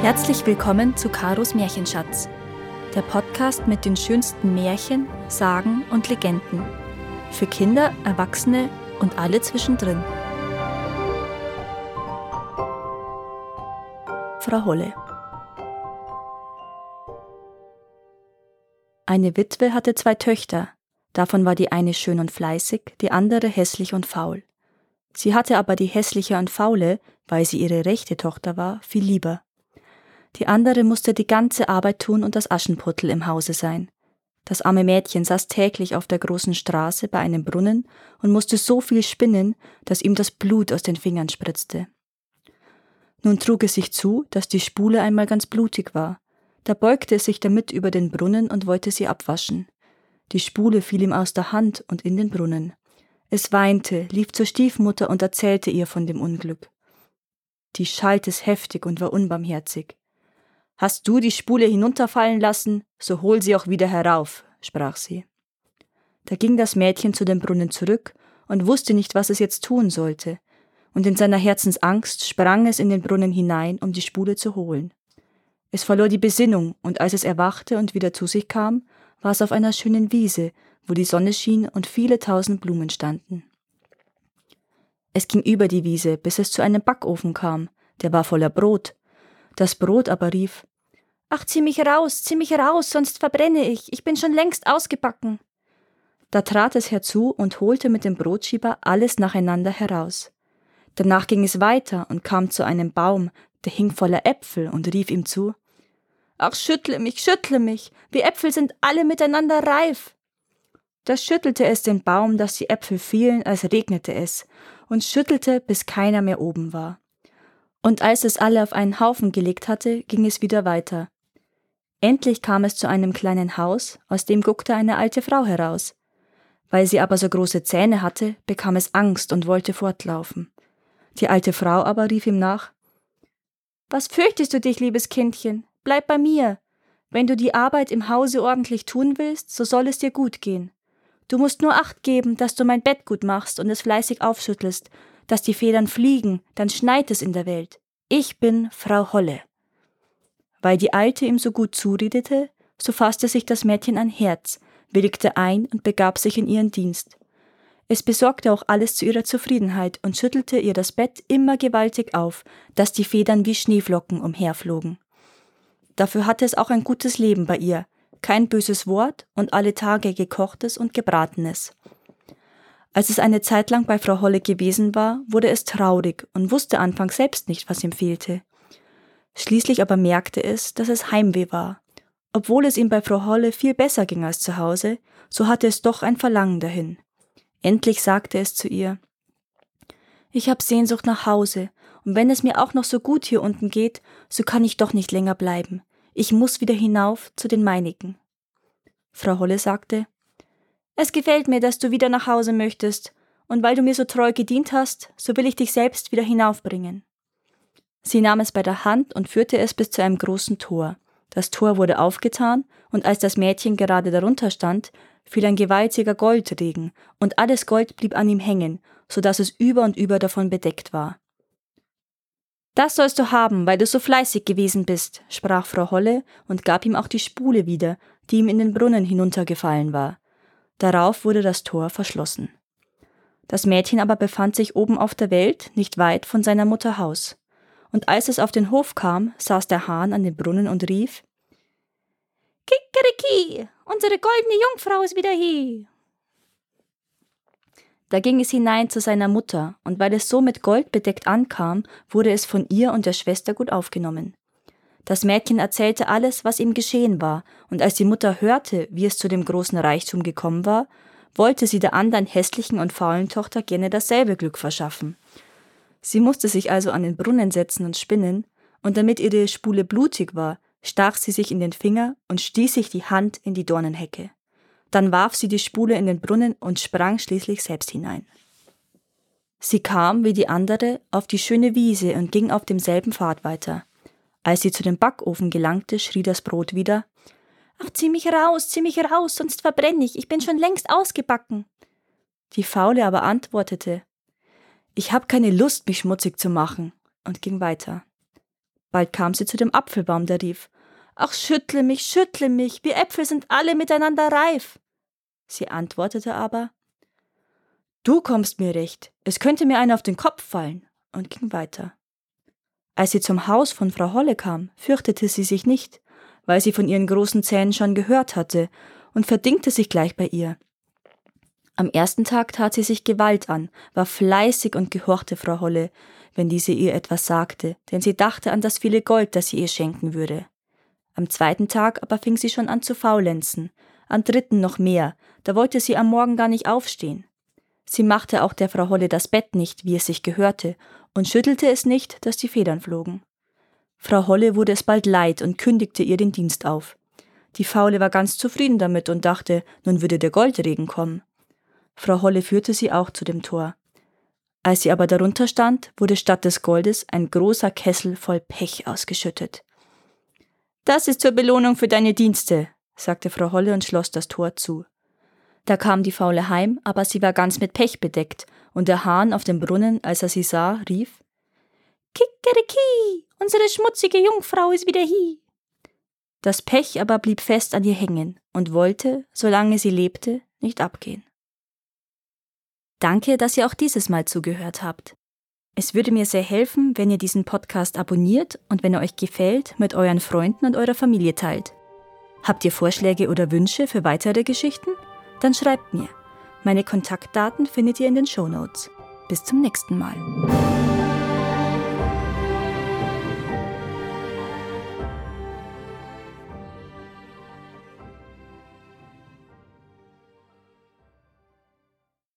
Herzlich willkommen zu Karos Märchenschatz, der Podcast mit den schönsten Märchen, Sagen und Legenden. Für Kinder, Erwachsene und alle zwischendrin. Frau Holle. Eine Witwe hatte zwei Töchter, davon war die eine schön und fleißig, die andere hässlich und faul. Sie hatte aber die hässliche und faule, weil sie ihre rechte Tochter war, viel lieber. Die andere musste die ganze Arbeit tun und das Aschenputtel im Hause sein. Das arme Mädchen saß täglich auf der großen Straße bei einem Brunnen und musste so viel spinnen, dass ihm das Blut aus den Fingern spritzte. Nun trug es sich zu, dass die Spule einmal ganz blutig war. Da beugte es sich damit über den Brunnen und wollte sie abwaschen. Die Spule fiel ihm aus der Hand und in den Brunnen. Es weinte, lief zur Stiefmutter und erzählte ihr von dem Unglück. Die schalt es heftig und war unbarmherzig. Hast du die Spule hinunterfallen lassen, so hol sie auch wieder herauf, sprach sie. Da ging das Mädchen zu dem Brunnen zurück und wusste nicht, was es jetzt tun sollte, und in seiner Herzensangst sprang es in den Brunnen hinein, um die Spule zu holen. Es verlor die Besinnung, und als es erwachte und wieder zu sich kam, war es auf einer schönen Wiese, wo die Sonne schien und viele tausend Blumen standen. Es ging über die Wiese, bis es zu einem Backofen kam, der war voller Brot. Das Brot aber rief Ach, zieh mich raus, zieh mich raus, sonst verbrenne ich, ich bin schon längst ausgebacken. Da trat es herzu und holte mit dem Brotschieber alles nacheinander heraus. Danach ging es weiter und kam zu einem Baum, der hing voller Äpfel und rief ihm zu Ach, schüttle mich, schüttle mich, die Äpfel sind alle miteinander reif. Da schüttelte es den Baum, dass die Äpfel fielen, als regnete es, und schüttelte, bis keiner mehr oben war. Und als es alle auf einen Haufen gelegt hatte, ging es wieder weiter. Endlich kam es zu einem kleinen Haus, aus dem guckte eine alte Frau heraus. Weil sie aber so große Zähne hatte, bekam es Angst und wollte fortlaufen. Die alte Frau aber rief ihm nach Was fürchtest du dich, liebes Kindchen? Bleib bei mir. Wenn du die Arbeit im Hause ordentlich tun willst, so soll es dir gut gehen. Du musst nur acht geben, dass du mein Bett gut machst und es fleißig aufschüttelst, dass die Federn fliegen, dann schneit es in der Welt. Ich bin Frau Holle. Weil die Alte ihm so gut zuredete, so fasste sich das Mädchen ein Herz, willigte ein und begab sich in ihren Dienst. Es besorgte auch alles zu ihrer Zufriedenheit und schüttelte ihr das Bett immer gewaltig auf, dass die Federn wie Schneeflocken umherflogen. Dafür hatte es auch ein gutes Leben bei ihr, kein böses Wort und alle Tage gekochtes und gebratenes. Als es eine Zeit lang bei Frau Holle gewesen war, wurde es traurig und wusste anfangs selbst nicht, was ihm fehlte. Schließlich aber merkte es, dass es Heimweh war. Obwohl es ihm bei Frau Holle viel besser ging als zu Hause, so hatte es doch ein Verlangen dahin. Endlich sagte es zu ihr Ich hab Sehnsucht nach Hause, und wenn es mir auch noch so gut hier unten geht, so kann ich doch nicht länger bleiben. Ich muss wieder hinauf zu den meinigen. Frau Holle sagte Es gefällt mir, dass du wieder nach Hause möchtest, und weil du mir so treu gedient hast, so will ich dich selbst wieder hinaufbringen. Sie nahm es bei der Hand und führte es bis zu einem großen Tor. Das Tor wurde aufgetan, und als das Mädchen gerade darunter stand, fiel ein gewaltiger Goldregen, und alles Gold blieb an ihm hängen, so dass es über und über davon bedeckt war. Das sollst du haben, weil du so fleißig gewesen bist, sprach Frau Holle und gab ihm auch die Spule wieder, die ihm in den Brunnen hinuntergefallen war. Darauf wurde das Tor verschlossen. Das Mädchen aber befand sich oben auf der Welt, nicht weit von seiner Mutter Haus und als es auf den Hof kam, saß der Hahn an dem Brunnen und rief Kikeriki, unsere goldene Jungfrau ist wieder hier. Da ging es hinein zu seiner Mutter, und weil es so mit Gold bedeckt ankam, wurde es von ihr und der Schwester gut aufgenommen. Das Mädchen erzählte alles, was ihm geschehen war, und als die Mutter hörte, wie es zu dem großen Reichtum gekommen war, wollte sie der anderen hässlichen und faulen Tochter gerne dasselbe Glück verschaffen. Sie musste sich also an den Brunnen setzen und spinnen, und damit ihre Spule blutig war, stach sie sich in den Finger und stieß sich die Hand in die Dornenhecke. Dann warf sie die Spule in den Brunnen und sprang schließlich selbst hinein. Sie kam, wie die andere, auf die schöne Wiese und ging auf demselben Pfad weiter. Als sie zu dem Backofen gelangte, schrie das Brot wieder Ach, zieh mich raus, zieh mich raus, sonst verbrenne ich, ich bin schon längst ausgebacken. Die Faule aber antwortete ich habe keine Lust, mich schmutzig zu machen, und ging weiter. Bald kam sie zu dem Apfelbaum, der rief Ach, schüttle mich, schüttle mich, wir Äpfel sind alle miteinander reif. Sie antwortete aber Du kommst mir recht, es könnte mir einer auf den Kopf fallen, und ging weiter. Als sie zum Haus von Frau Holle kam, fürchtete sie sich nicht, weil sie von ihren großen Zähnen schon gehört hatte, und verdingte sich gleich bei ihr. Am ersten Tag tat sie sich Gewalt an, war fleißig und gehorchte Frau Holle, wenn diese ihr etwas sagte, denn sie dachte an das viele Gold, das sie ihr schenken würde. Am zweiten Tag aber fing sie schon an zu faulenzen, am dritten noch mehr, da wollte sie am Morgen gar nicht aufstehen. Sie machte auch der Frau Holle das Bett nicht, wie es sich gehörte, und schüttelte es nicht, dass die Federn flogen. Frau Holle wurde es bald leid und kündigte ihr den Dienst auf. Die Faule war ganz zufrieden damit und dachte, nun würde der Goldregen kommen. Frau Holle führte sie auch zu dem Tor. Als sie aber darunter stand, wurde statt des Goldes ein großer Kessel voll Pech ausgeschüttet. Das ist zur Belohnung für deine Dienste, sagte Frau Holle und schloss das Tor zu. Da kam die Faule heim, aber sie war ganz mit Pech bedeckt, und der Hahn auf dem Brunnen, als er sie sah, rief Kikeriki, unsere schmutzige Jungfrau ist wieder hie. Das Pech aber blieb fest an ihr hängen und wollte, solange sie lebte, nicht abgehen. Danke, dass ihr auch dieses Mal zugehört habt. Es würde mir sehr helfen, wenn ihr diesen Podcast abonniert und wenn er euch gefällt, mit euren Freunden und eurer Familie teilt. Habt ihr Vorschläge oder Wünsche für weitere Geschichten? Dann schreibt mir. Meine Kontaktdaten findet ihr in den Show Notes. Bis zum nächsten Mal.